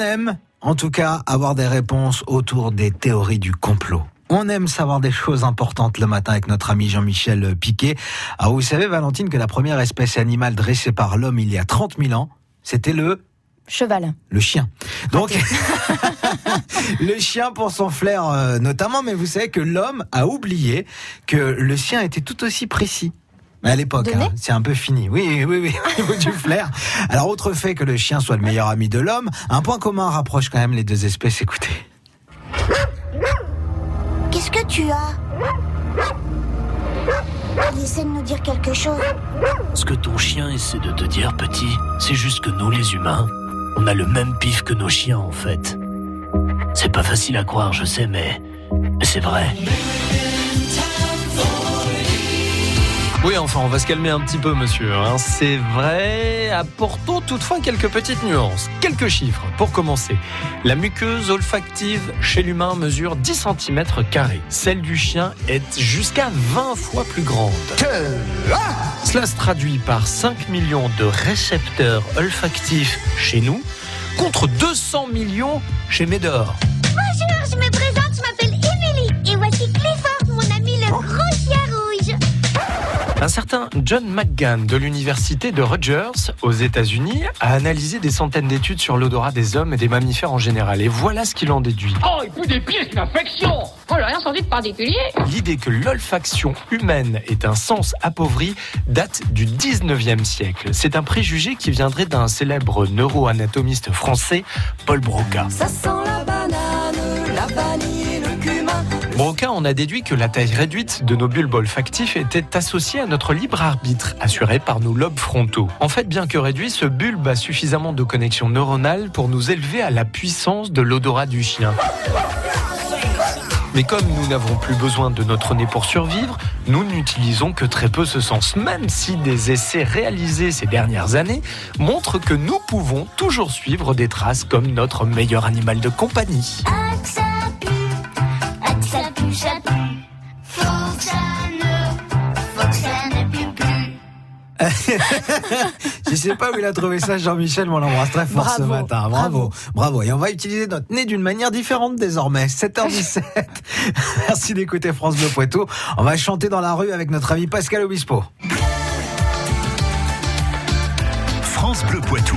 aime, en tout cas, avoir des réponses autour des théories du complot. On aime savoir des choses importantes le matin avec notre ami Jean-Michel Piquet. Alors vous savez, Valentine, que la première espèce animale dressée par l'homme il y a 30 000 ans, c'était le Cheval. le chien. Donc, le chien pour son flair euh, notamment, mais vous savez que l'homme a oublié que le sien était tout aussi précis. Mais à l'époque, hein, c'est un peu fini. Oui, oui, oui, au niveau du flair. Alors, autre fait que le chien soit le meilleur ami de l'homme, un point commun rapproche quand même les deux espèces. Écoutez. Qu'est-ce que tu as? Il essaie de nous dire quelque chose. Ce que ton chien essaie de te dire, petit, c'est juste que nous, les humains, on a le même pif que nos chiens, en fait. C'est pas facile à croire, je sais, mais, mais c'est vrai. Oui, enfin, on va se calmer un petit peu, monsieur. hein. C'est vrai. Apportons toutefois quelques petites nuances. Quelques chiffres pour commencer. La muqueuse olfactive chez l'humain mesure 10 cm. Celle du chien est jusqu'à 20 fois plus grande. Cela se traduit par 5 millions de récepteurs olfactifs chez nous contre 200 millions chez Médor. Bonjour, je me présente, je m'appelle Emily. Et voici Clifford, Un certain John McGann de l'université de Rutgers aux États-Unis a analysé des centaines d'études sur l'odorat des hommes et des mammifères en général. Et voilà ce qu'il en déduit. Oh, il pue des pieds, c'est une infection Oh, j'ai rien senti de particulier L'idée que l'olfaction humaine est un sens appauvri date du 19e siècle. C'est un préjugé qui viendrait d'un célèbre neuroanatomiste français, Paul Broca. Ça sent la En a déduit que la taille réduite de nos bulbes olfactifs était associée à notre libre arbitre, assuré par nos lobes frontaux. En fait, bien que réduit, ce bulbe a suffisamment de connexions neuronales pour nous élever à la puissance de l'odorat du chien. Mais comme nous n'avons plus besoin de notre nez pour survivre, nous n'utilisons que très peu ce sens, même si des essais réalisés ces dernières années montrent que nous pouvons toujours suivre des traces comme notre meilleur animal de compagnie. Je sais pas où il a trouvé ça, Jean-Michel, mais on l'embrasse très fort ce Bravo, matin. Bravo, bravo. Et on va utiliser notre nez d'une manière différente désormais. 7h17. Merci d'écouter France Bleu Poitou. On va chanter dans la rue avec notre ami Pascal Obispo. France Bleu Poitou.